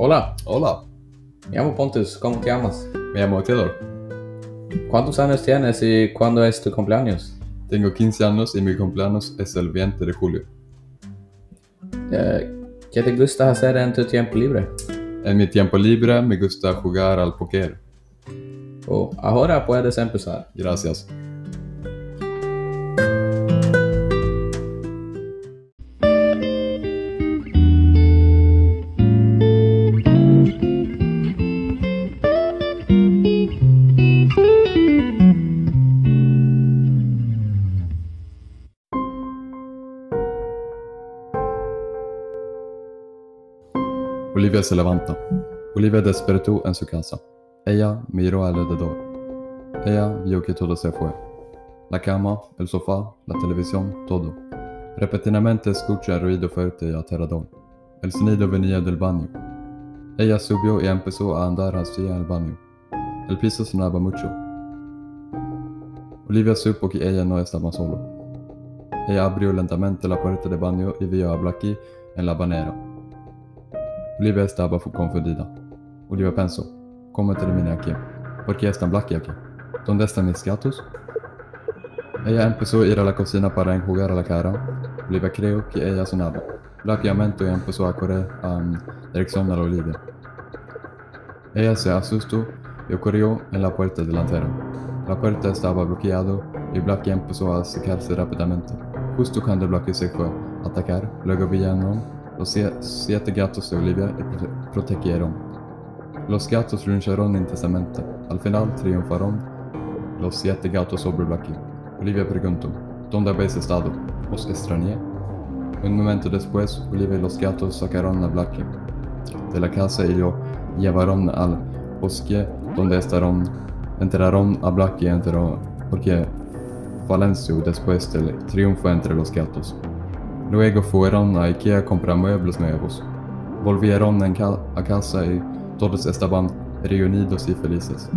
Hola, Hola, me llamo Pontus, ¿cómo te llamas? me llamo Taylor. ¿Cuántos años tienes y cuándo es tu cumpleaños? Tengo 15 años y mi cumpleaños es el 20 de julio. Eh, ¿Qué te gusta hacer en tu tiempo libre? En mi tiempo libre me gusta jugar al póker. Oh, ahora puedes empezar. Gracias. Olivia se levanta. Olivia despertó en su casa. Ella miró alrededor. Ella vio que todo se fue. La cama, el sofá, la televisión, todo. Repentinamente escucha el ruido fuerte y aterrador. El sonido venía del baño. Ella subió y empezó a andar hacia el baño. El piso sonaba mucho. Olivia supo que ella no estaba solo. Ella abrió lentamente la puerta del baño y vio a Blackie en la banera. Olivia estaba confundida. Olivia pensó, ¿cómo terminé aquí? ¿Por qué están Blackie aquí? ¿Dónde están mis gatos? Ella empezó a ir a la cocina para enjugar la cara. Olivia creyó que ella sonaba. Y empezó a correr en dirección a la Olivia. Ella se asustó y corrió en la puerta delantera. La puerta estaba bloqueada y Blackie empezó a secarse rápidamente. Justo cuando Blackie se fue a atacar, luego vinieron los sie- siete gatos de Olivia protegieron. Los gatos lucharon intensamente. Al final triunfaron los siete gatos sobre Blackie. Olivia preguntó, ¿dónde habéis estado? ¿Os extrañé? Un momento después, Olivia y los gatos sacaron a Blackie de la casa y lo llevaron al bosque donde estaron, enterraron a Blackie entero porque falleció después del triunfo entre los gatos. Luego fueron a Ikea a comprar muebles nuevos. Volvieron en ca- a casa y todos estaban reunidos y felices.